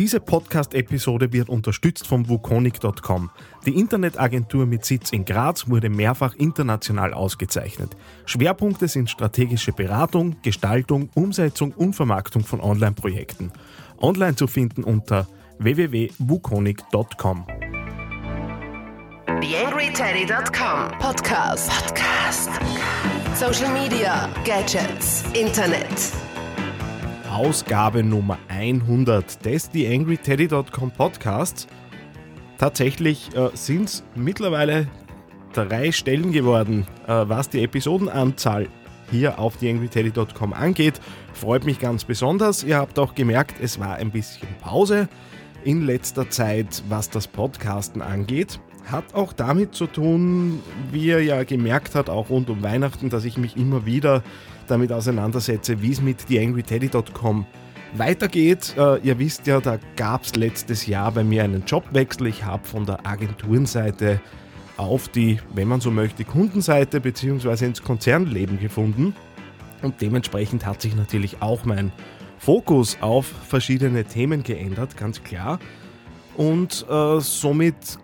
Diese Podcast-Episode wird unterstützt vom Wukonic.com. Die Internetagentur mit Sitz in Graz wurde mehrfach international ausgezeichnet. Schwerpunkte sind strategische Beratung, Gestaltung, Umsetzung und Vermarktung von Online-Projekten. Online zu finden unter www.wukonic.com. TheAngryTeddy.com Podcast. Podcast. Social Media, Gadgets, Internet. Ausgabe Nummer 100 des TheAngryTeddy.com Podcasts. Tatsächlich äh, sind es mittlerweile drei Stellen geworden, äh, was die Episodenanzahl hier auf TheAngryTeddy.com angeht. Freut mich ganz besonders. Ihr habt auch gemerkt, es war ein bisschen Pause in letzter Zeit, was das Podcasten angeht. Hat auch damit zu tun, wie ihr ja gemerkt habt, auch rund um Weihnachten, dass ich mich immer wieder damit auseinandersetze, wie es mit TheAngryTeddy.com weitergeht. Äh, ihr wisst ja, da gab es letztes Jahr bei mir einen Jobwechsel. Ich habe von der Agenturenseite auf die, wenn man so möchte, Kundenseite bzw. ins Konzernleben gefunden. Und dementsprechend hat sich natürlich auch mein Fokus auf verschiedene Themen geändert, ganz klar. Und äh, somit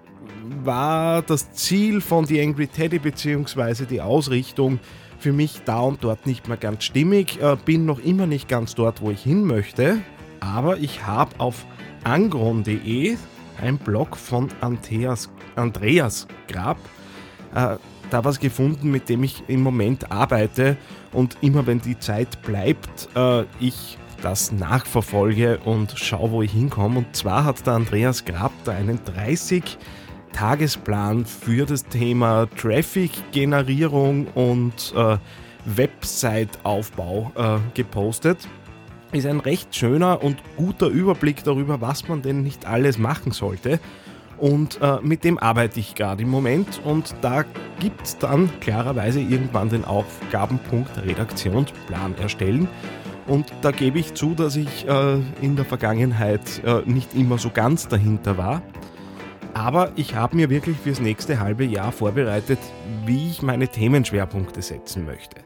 war das Ziel von The Angry Teddy bzw. die Ausrichtung für mich da und dort nicht mehr ganz stimmig. Äh, bin noch immer nicht ganz dort, wo ich hin möchte. Aber ich habe auf angron.de ein Blog von Andreas, Andreas Grab äh, da was gefunden, mit dem ich im Moment arbeite und immer wenn die Zeit bleibt, äh, ich das nachverfolge und schaue, wo ich hinkomme. Und zwar hat der Andreas Grab da einen 30 Tagesplan für das Thema Traffic-Generierung und äh, Website-Aufbau äh, gepostet. Ist ein recht schöner und guter Überblick darüber, was man denn nicht alles machen sollte. Und äh, mit dem arbeite ich gerade im Moment und da gibt es dann klarerweise irgendwann den Aufgabenpunkt Redaktionsplan erstellen. Und da gebe ich zu, dass ich äh, in der Vergangenheit äh, nicht immer so ganz dahinter war. Aber ich habe mir wirklich fürs nächste halbe Jahr vorbereitet, wie ich meine Themenschwerpunkte setzen möchte.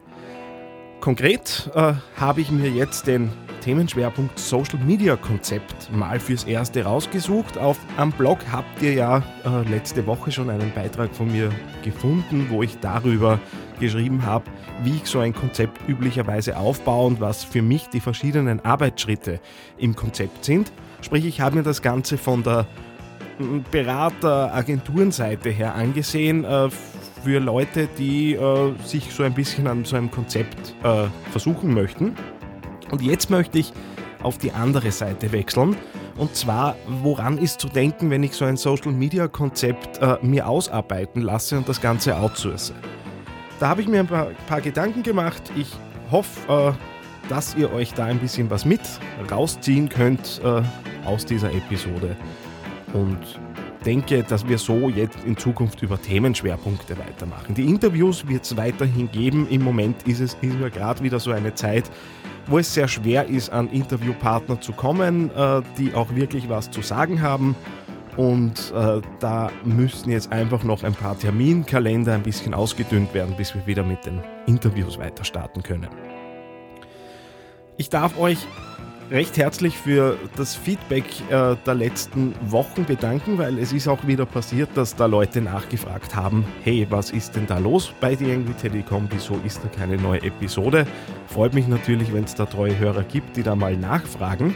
Konkret äh, habe ich mir jetzt den Themenschwerpunkt Social Media Konzept mal fürs erste rausgesucht. Auf, am Blog habt ihr ja äh, letzte Woche schon einen Beitrag von mir gefunden, wo ich darüber geschrieben habe, wie ich so ein Konzept üblicherweise aufbaue und was für mich die verschiedenen Arbeitsschritte im Konzept sind. Sprich, ich habe mir das Ganze von der Berater-Agenturenseite her angesehen äh, für Leute, die äh, sich so ein bisschen an so einem Konzept äh, versuchen möchten. Und jetzt möchte ich auf die andere Seite wechseln. Und zwar, woran ist zu denken, wenn ich so ein Social-Media-Konzept mir ausarbeiten lasse und das Ganze outsource? Da habe ich mir ein paar, paar Gedanken gemacht. Ich hoffe, dass ihr euch da ein bisschen was mit rausziehen könnt aus dieser Episode und denke, dass wir so jetzt in Zukunft über Themenschwerpunkte weitermachen. Die Interviews wird es weiterhin geben. Im Moment ist es ist ja gerade wieder so eine Zeit, wo es sehr schwer ist, an Interviewpartner zu kommen, äh, die auch wirklich was zu sagen haben. Und äh, da müssen jetzt einfach noch ein paar Terminkalender ein bisschen ausgedünnt werden, bis wir wieder mit den Interviews weiter starten können. Ich darf euch recht herzlich für das Feedback äh, der letzten Wochen bedanken, weil es ist auch wieder passiert, dass da Leute nachgefragt haben, hey, was ist denn da los bei The Angry Telekom, wieso ist da keine neue Episode? Freut mich natürlich, wenn es da treue Hörer gibt, die da mal nachfragen.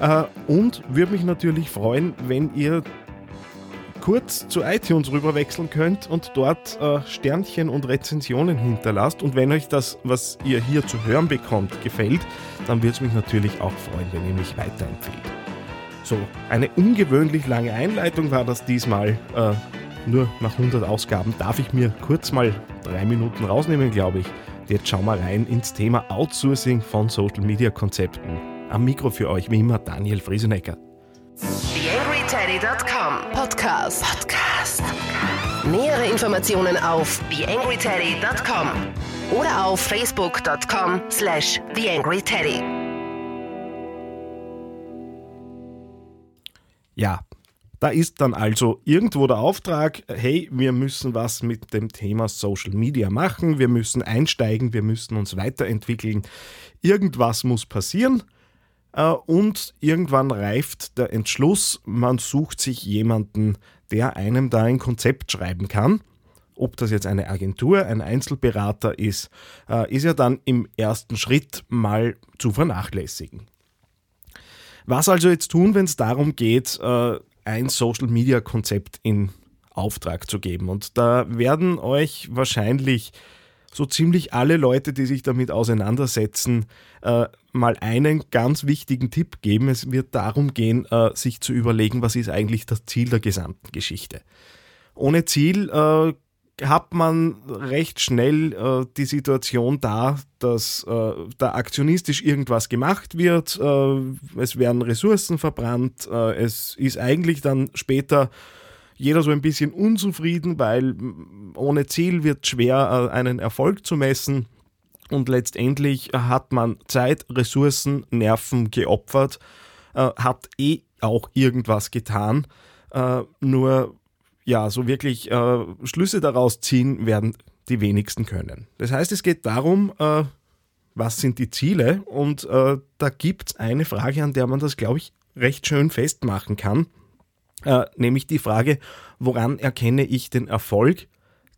Äh, und würde mich natürlich freuen, wenn ihr kurz zu iTunes rüberwechseln könnt und dort äh, Sternchen und Rezensionen hinterlasst. Und wenn euch das, was ihr hier zu hören bekommt, gefällt, dann würde es mich natürlich auch freuen, wenn ihr mich weiterempfehlt. So, eine ungewöhnlich lange Einleitung war das diesmal. Äh, nur nach 100 Ausgaben darf ich mir kurz mal drei Minuten rausnehmen, glaube ich. Jetzt schauen wir rein ins Thema Outsourcing von Social Media Konzepten. Am Mikro für euch wie immer Daniel Friesenecker. TheAngryTeddy.com Podcast. Podcast. Nähere Informationen auf TheAngryTeddy.com oder auf Facebook.com slash TheAngryTeddy. Ja, da ist dann also irgendwo der Auftrag, hey, wir müssen was mit dem Thema Social Media machen, wir müssen einsteigen, wir müssen uns weiterentwickeln, irgendwas muss passieren und irgendwann reift der Entschluss, man sucht sich jemanden, der einem da ein Konzept schreiben kann. Ob das jetzt eine Agentur, ein Einzelberater ist, äh, ist ja dann im ersten Schritt mal zu vernachlässigen. Was also jetzt tun, wenn es darum geht, äh, ein Social-Media-Konzept in Auftrag zu geben? Und da werden euch wahrscheinlich so ziemlich alle Leute, die sich damit auseinandersetzen, äh, mal einen ganz wichtigen Tipp geben. Es wird darum gehen, äh, sich zu überlegen, was ist eigentlich das Ziel der gesamten Geschichte. Ohne Ziel äh, hat man recht schnell äh, die Situation da, dass äh, da aktionistisch irgendwas gemacht wird, äh, es werden Ressourcen verbrannt, es ist eigentlich dann später jeder so ein bisschen unzufrieden, weil ohne Ziel wird schwer, äh, einen Erfolg zu messen. Und letztendlich hat man Zeit, Ressourcen, Nerven geopfert, äh, hat eh auch irgendwas getan. Äh, nur ja, so wirklich Schlüsse daraus ziehen werden die wenigsten können. Das heißt, es geht darum, was sind die Ziele? Und da gibt es eine Frage, an der man das, glaube ich, recht schön festmachen kann. Äh, nämlich die Frage, woran erkenne ich den Erfolg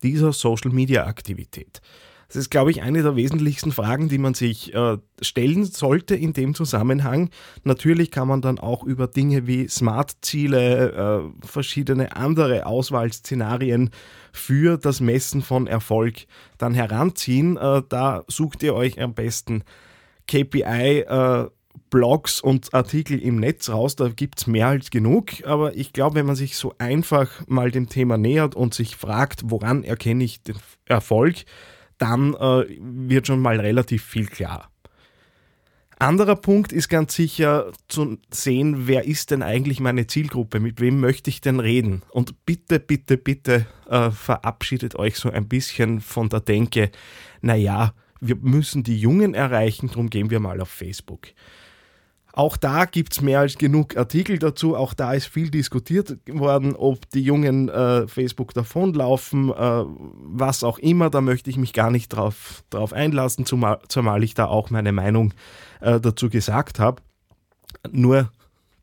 dieser Social-Media-Aktivität? Das ist, glaube ich, eine der wesentlichsten Fragen, die man sich äh, stellen sollte in dem Zusammenhang. Natürlich kann man dann auch über Dinge wie Smart-Ziele, äh, verschiedene andere Auswahlszenarien für das Messen von Erfolg dann heranziehen. Äh, da sucht ihr euch am besten KPI äh, Blogs und Artikel im Netz raus, da gibt es mehr als genug, aber ich glaube, wenn man sich so einfach mal dem Thema nähert und sich fragt, woran erkenne ich den Erfolg, dann äh, wird schon mal relativ viel klar. Anderer Punkt ist ganz sicher zu sehen, wer ist denn eigentlich meine Zielgruppe, mit wem möchte ich denn reden. Und bitte, bitte, bitte äh, verabschiedet euch so ein bisschen von der Denke, naja, wir müssen die Jungen erreichen, darum gehen wir mal auf Facebook. Auch da gibt es mehr als genug Artikel dazu. Auch da ist viel diskutiert worden, ob die Jungen äh, Facebook davonlaufen, äh, was auch immer. Da möchte ich mich gar nicht drauf, drauf einlassen, zumal, zumal ich da auch meine Meinung äh, dazu gesagt habe. Nur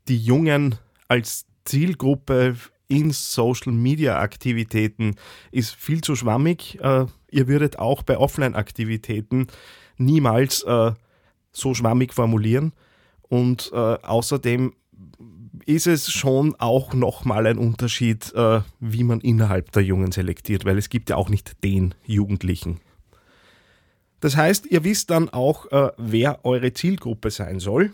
die Jungen als Zielgruppe in Social Media Aktivitäten ist viel zu schwammig. Äh, ihr würdet auch bei Offline Aktivitäten niemals äh, so schwammig formulieren. Und äh, außerdem ist es schon auch nochmal ein Unterschied, äh, wie man innerhalb der Jungen selektiert, weil es gibt ja auch nicht den Jugendlichen. Das heißt, ihr wisst dann auch, äh, wer eure Zielgruppe sein soll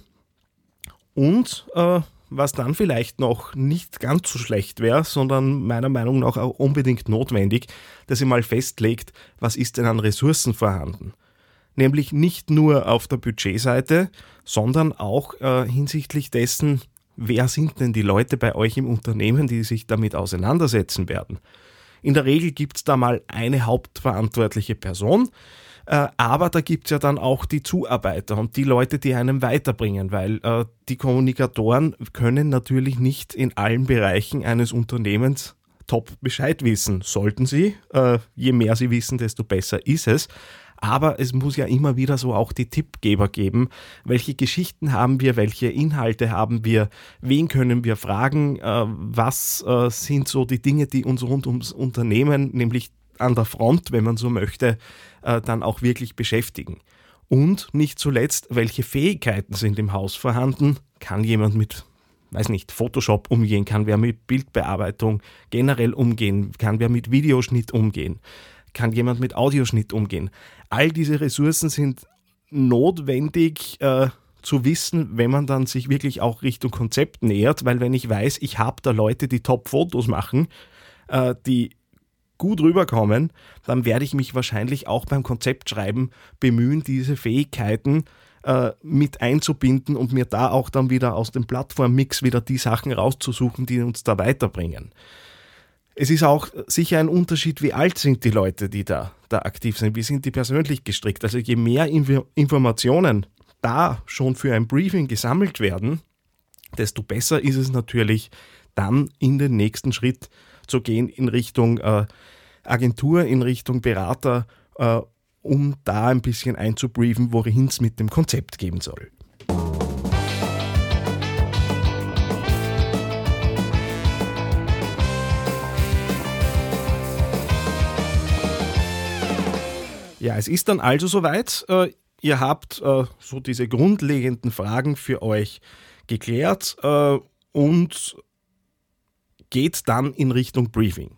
und äh, was dann vielleicht noch nicht ganz so schlecht wäre, sondern meiner Meinung nach auch unbedingt notwendig, dass ihr mal festlegt, was ist denn an Ressourcen vorhanden nämlich nicht nur auf der Budgetseite, sondern auch äh, hinsichtlich dessen, wer sind denn die Leute bei euch im Unternehmen, die sich damit auseinandersetzen werden. In der Regel gibt es da mal eine hauptverantwortliche Person, äh, aber da gibt es ja dann auch die Zuarbeiter und die Leute, die einem weiterbringen, weil äh, die Kommunikatoren können natürlich nicht in allen Bereichen eines Unternehmens top Bescheid wissen. Sollten sie, äh, je mehr sie wissen, desto besser ist es. Aber es muss ja immer wieder so auch die Tippgeber geben. Welche Geschichten haben wir? Welche Inhalte haben wir? Wen können wir fragen? Äh, was äh, sind so die Dinge, die uns rund ums Unternehmen, nämlich an der Front, wenn man so möchte, äh, dann auch wirklich beschäftigen? Und nicht zuletzt, welche Fähigkeiten sind im Haus vorhanden? Kann jemand mit weiß nicht, Photoshop umgehen, kann wer mit Bildbearbeitung generell umgehen, kann wer mit Videoschnitt umgehen, kann jemand mit Audioschnitt umgehen all diese Ressourcen sind notwendig äh, zu wissen, wenn man dann sich wirklich auch Richtung Konzept nähert, weil wenn ich weiß, ich habe da Leute, die Top-Fotos machen, äh, die gut rüberkommen, dann werde ich mich wahrscheinlich auch beim Konzeptschreiben bemühen, diese Fähigkeiten äh, mit einzubinden und mir da auch dann wieder aus dem Plattformmix wieder die Sachen rauszusuchen, die uns da weiterbringen. Es ist auch sicher ein Unterschied, wie alt sind die Leute, die da, da aktiv sind, wie sind die persönlich gestrickt. Also je mehr Inf Informationen da schon für ein Briefing gesammelt werden, desto besser ist es natürlich, dann in den nächsten Schritt zu gehen in Richtung äh, Agentur, in Richtung Berater, äh, um da ein bisschen einzubriefen, wohin es mit dem Konzept geben soll. Ja, es ist dann also soweit. Äh, ihr habt äh, so diese grundlegenden Fragen für euch geklärt äh, und geht dann in Richtung Briefing.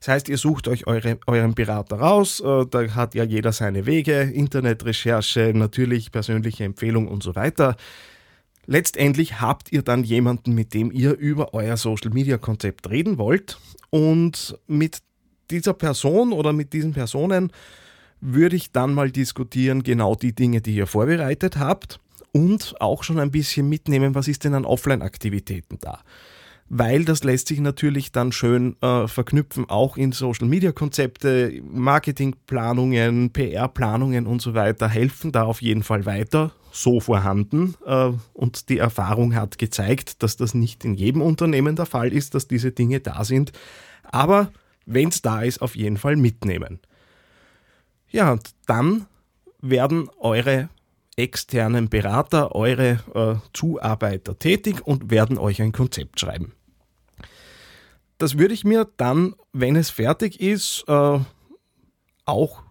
Das heißt, ihr sucht euch eure, euren Berater raus, da hat ja jeder seine Wege, Internetrecherche, natürlich persönliche Empfehlung und so weiter. Letztendlich habt ihr dann jemanden, mit dem ihr über euer Social-Media-Konzept reden wollt und mit dieser Person oder mit diesen Personen würde ich dann mal diskutieren, genau die Dinge, die ihr vorbereitet habt und auch schon ein bisschen mitnehmen, was ist denn an Offline-Aktivitäten da weil das lässt sich natürlich dann schön äh, verknüpfen, auch in Social-Media-Konzepte, Marketingplanungen, PR-Planungen und so weiter, helfen da auf jeden Fall weiter, so vorhanden. Äh, und die Erfahrung hat gezeigt, dass das nicht in jedem Unternehmen der Fall ist, dass diese Dinge da sind. Aber wenn es da ist, auf jeden Fall mitnehmen. Ja, und dann werden eure externen Berater, eure äh, Zuarbeiter tätig und werden euch ein Konzept schreiben. Das würde ich mir dann, wenn es fertig ist, äh, auch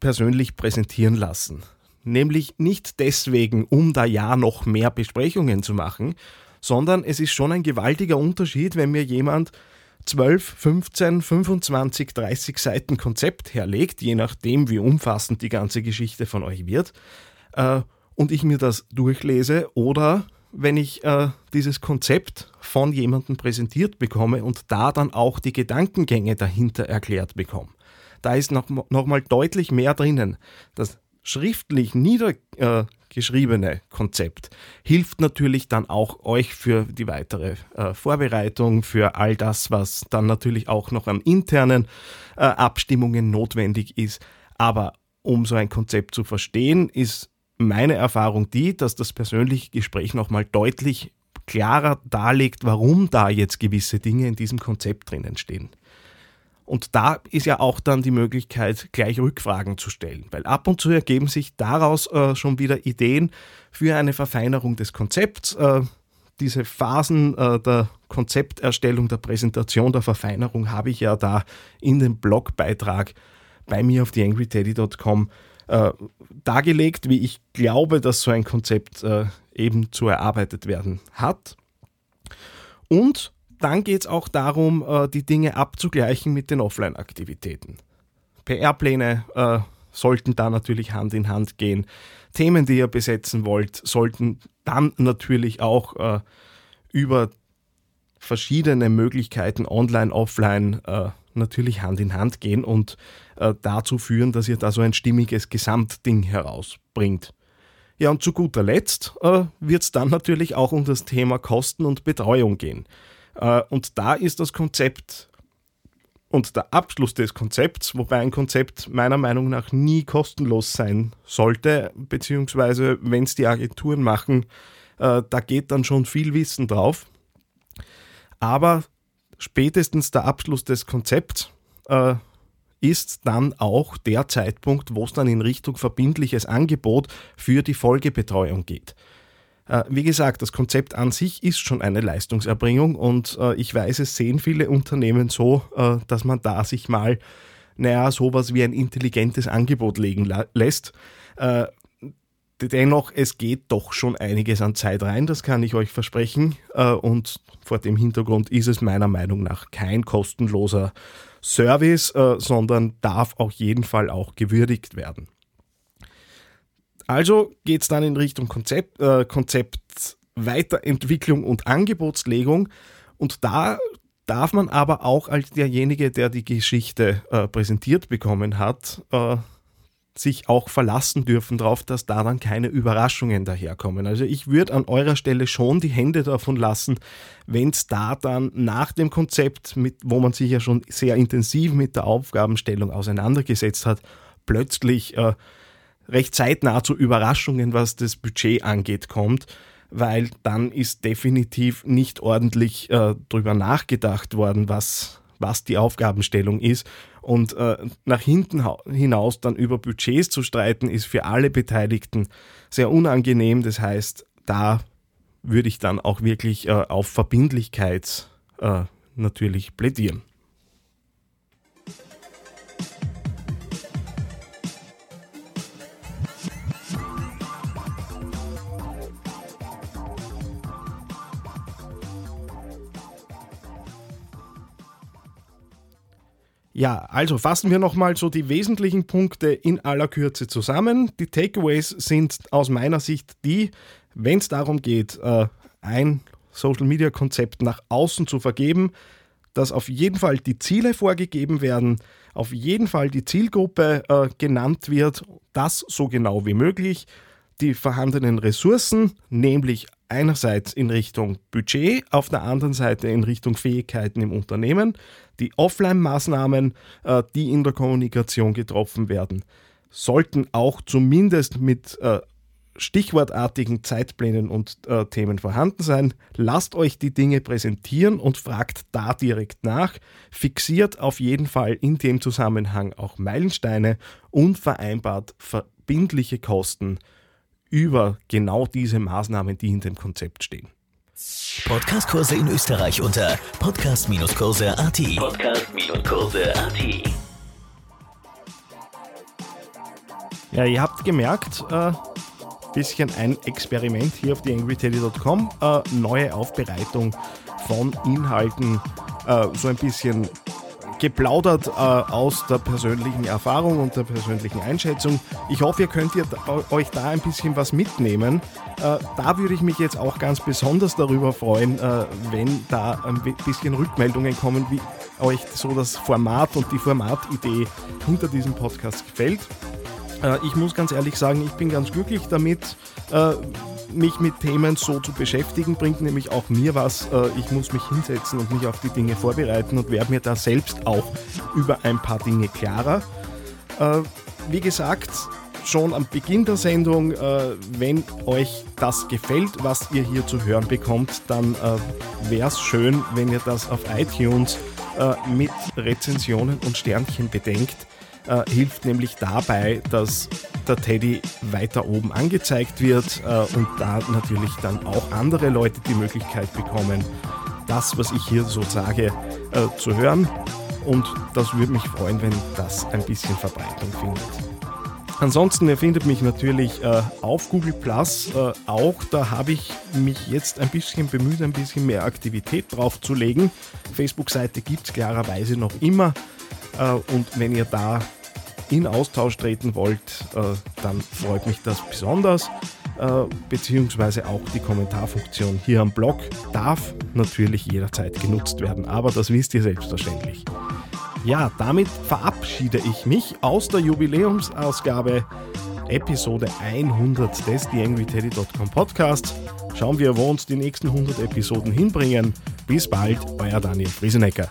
persönlich präsentieren lassen. Nämlich nicht deswegen, um da ja noch mehr Besprechungen zu machen, sondern es ist schon ein gewaltiger Unterschied, wenn mir jemand 12, 15, 25, 30 Seiten Konzept herlegt, je nachdem, wie umfassend die ganze Geschichte von euch wird, äh, und ich mir das durchlese oder wenn ich äh, dieses Konzept von jemandem präsentiert bekomme und da dann auch die Gedankengänge dahinter erklärt bekomme. Da ist noch, noch deutlich mehr drinnen. Das schriftlich niedergeschriebene äh, Konzept hilft natürlich dann auch euch für die weitere äh, Vorbereitung, für all das, was dann natürlich auch noch an internen äh, Abstimmungen notwendig ist. Aber um so ein Konzept zu verstehen, ist meine Erfahrung die, dass das persönliche Gespräch nochmal deutlich klarer darlegt, warum da jetzt gewisse Dinge in diesem Konzept drinnen stehen. Und da ist ja auch dann die Möglichkeit, gleich Rückfragen zu stellen, weil ab und zu ergeben sich daraus äh, schon wieder Ideen für eine Verfeinerung des Konzepts. Äh, diese Phasen äh, der Konzepterstellung, der Präsentation, der Verfeinerung habe ich ja da in dem Blogbeitrag bei mir auf theangryteddy.com äh, dargelegt, wie ich glaube, dass so ein Konzept äh, eben zu erarbeitet werden hat. Und dann geht es auch darum, äh, die Dinge abzugleichen mit den Offline-Aktivitäten. PR-Pläne äh, sollten da natürlich Hand in Hand gehen. Themen, die ihr besetzen wollt, sollten dann natürlich auch äh, über verschiedene Möglichkeiten online, offline äh, natürlich Hand in Hand gehen und äh, dazu führen, dass ihr da so ein stimmiges Gesamtding herausbringt. Ja, und zu guter Letzt äh, wird es dann natürlich auch um das Thema Kosten und Betreuung gehen. Äh, und da ist das Konzept und der Abschluss des Konzepts, wobei ein Konzept meiner Meinung nach nie kostenlos sein sollte, beziehungsweise wenn es die Agenturen machen, äh, da geht dann schon viel Wissen drauf. Aber spätestens der Abschluss des Konzepts äh, ist dann auch der Zeitpunkt, wo es dann in Richtung verbindliches Angebot für die Folgebetreuung geht. Äh, wie gesagt, das Konzept an sich ist schon eine Leistungserbringung und äh, ich weiß, es sehen viele Unternehmen so, äh, dass man da sich mal, naja, sowas wie ein intelligentes Angebot legen lässt. Dennoch, es geht doch schon einiges an Zeit rein, das kann ich euch versprechen. Und vor dem Hintergrund ist es meiner Meinung nach kein kostenloser Service, sondern darf auf jeden Fall auch gewürdigt werden. Also geht es dann in Richtung Konzept, äh, Konzept Weiterentwicklung und Angebotslegung. Und da darf man aber auch als derjenige, der die Geschichte äh, präsentiert bekommen hat, äh, sich auch verlassen dürfen darauf, dass da dann keine Überraschungen daherkommen. Also ich würde an eurer Stelle schon die Hände davon lassen, wenn es da dann nach dem Konzept, mit, wo man sich ja schon sehr intensiv mit der Aufgabenstellung auseinandergesetzt hat, plötzlich äh, recht zeitnah zu Überraschungen, was das Budget angeht, kommt weil dann ist definitiv nicht ordentlich äh, drüber nachgedacht worden, was, was die Aufgabenstellung ist und äh, nach hinten hinaus dann über Budgets zu streiten, ist für alle Beteiligten sehr unangenehm. Das heißt, da würde ich dann auch wirklich äh, auf Verbindlichkeit äh, natürlich plädieren. Ja, also fassen wir nochmal so die wesentlichen Punkte in aller Kürze zusammen. Die Takeaways sind aus meiner Sicht die, wenn es darum geht, äh, ein Social-Media-Konzept nach außen zu vergeben, dass auf jeden Fall die Ziele vorgegeben werden, auf jeden Fall die Zielgruppe äh, genannt wird, das so genau wie möglich, die vorhandenen Ressourcen, nämlich einerseits in Richtung Budget, auf der anderen Seite in Richtung Fähigkeiten im Unternehmen, die Offline-Maßnahmen, äh, die in der Kommunikation getroffen werden, sollten auch zumindest mit äh, stichwortartigen Zeitplänen und äh, Themen vorhanden sein. Lasst euch die Dinge präsentieren und fragt da direkt nach. Fixiert auf jeden Fall in dem Zusammenhang auch Meilensteine und vereinbart verbindliche Kosten über genau diese Maßnahmen, die in dem Konzept stehen. Podcastkurse in Österreich unter podcast-kurse.at. Podcast-kurse.at. Ja, ihr habt gemerkt, äh, bisschen ein Experiment hier auf theangryteddy.com. Äh, neue Aufbereitung von Inhalten, äh, so ein bisschen geplaudert äh, aus der persönlichen Erfahrung und der persönlichen Einschätzung. Ich hoffe, ihr könnt ihr euch da ein bisschen was mitnehmen. Äh, da würde ich mich jetzt auch ganz besonders darüber freuen, äh, wenn da ein bisschen Rückmeldungen kommen, wie euch so das Format und die Formatidee hinter diesem Podcast gefällt. Äh, ich muss ganz ehrlich sagen, ich bin ganz glücklich damit, äh, mich mit Themen so zu beschäftigen, bringt nämlich auch mir was. Äh, ich muss mich hinsetzen und mich auf die Dinge vorbereiten und werde mir da selbst auch über ein paar Dinge klarer. Wie gesagt, schon am Beginn der Sendung, wenn euch das gefällt, was ihr hier zu hören bekommt, dann wäre es schön, wenn ihr das auf iTunes mit Rezensionen und Sternchen bedenkt äh, hilft nämlich dabei, dass der Teddy weiter oben angezeigt wird äh, und da natürlich dann auch andere Leute die Möglichkeit bekommen, das, was ich hier so sage, äh, zu hören. Und das würde mich freuen, wenn das ein bisschen Verbreitung findet. Ansonsten, ihr findet mich natürlich äh, auf Google Plus äh, auch. Da habe ich mich jetzt ein bisschen bemüht, ein bisschen mehr Aktivität draufzulegen. Facebook-Seite gibt es klarerweise noch immer. Äh, und wenn ihr da in Austausch treten wollt, äh, dann freut mich das besonders. Äh, beziehungsweise auch die Kommentarfunktion hier am Blog darf natürlich jederzeit genutzt werden, aber das wisst ihr selbstverständlich. Ja, damit verabschiede ich mich aus der Jubiläumsausgabe Episode 100 des TheAngryTeddy.com Podcasts. Schauen wir, wo uns die nächsten 100 Episoden hinbringen. Bis bald, euer Daniel Friesenecker.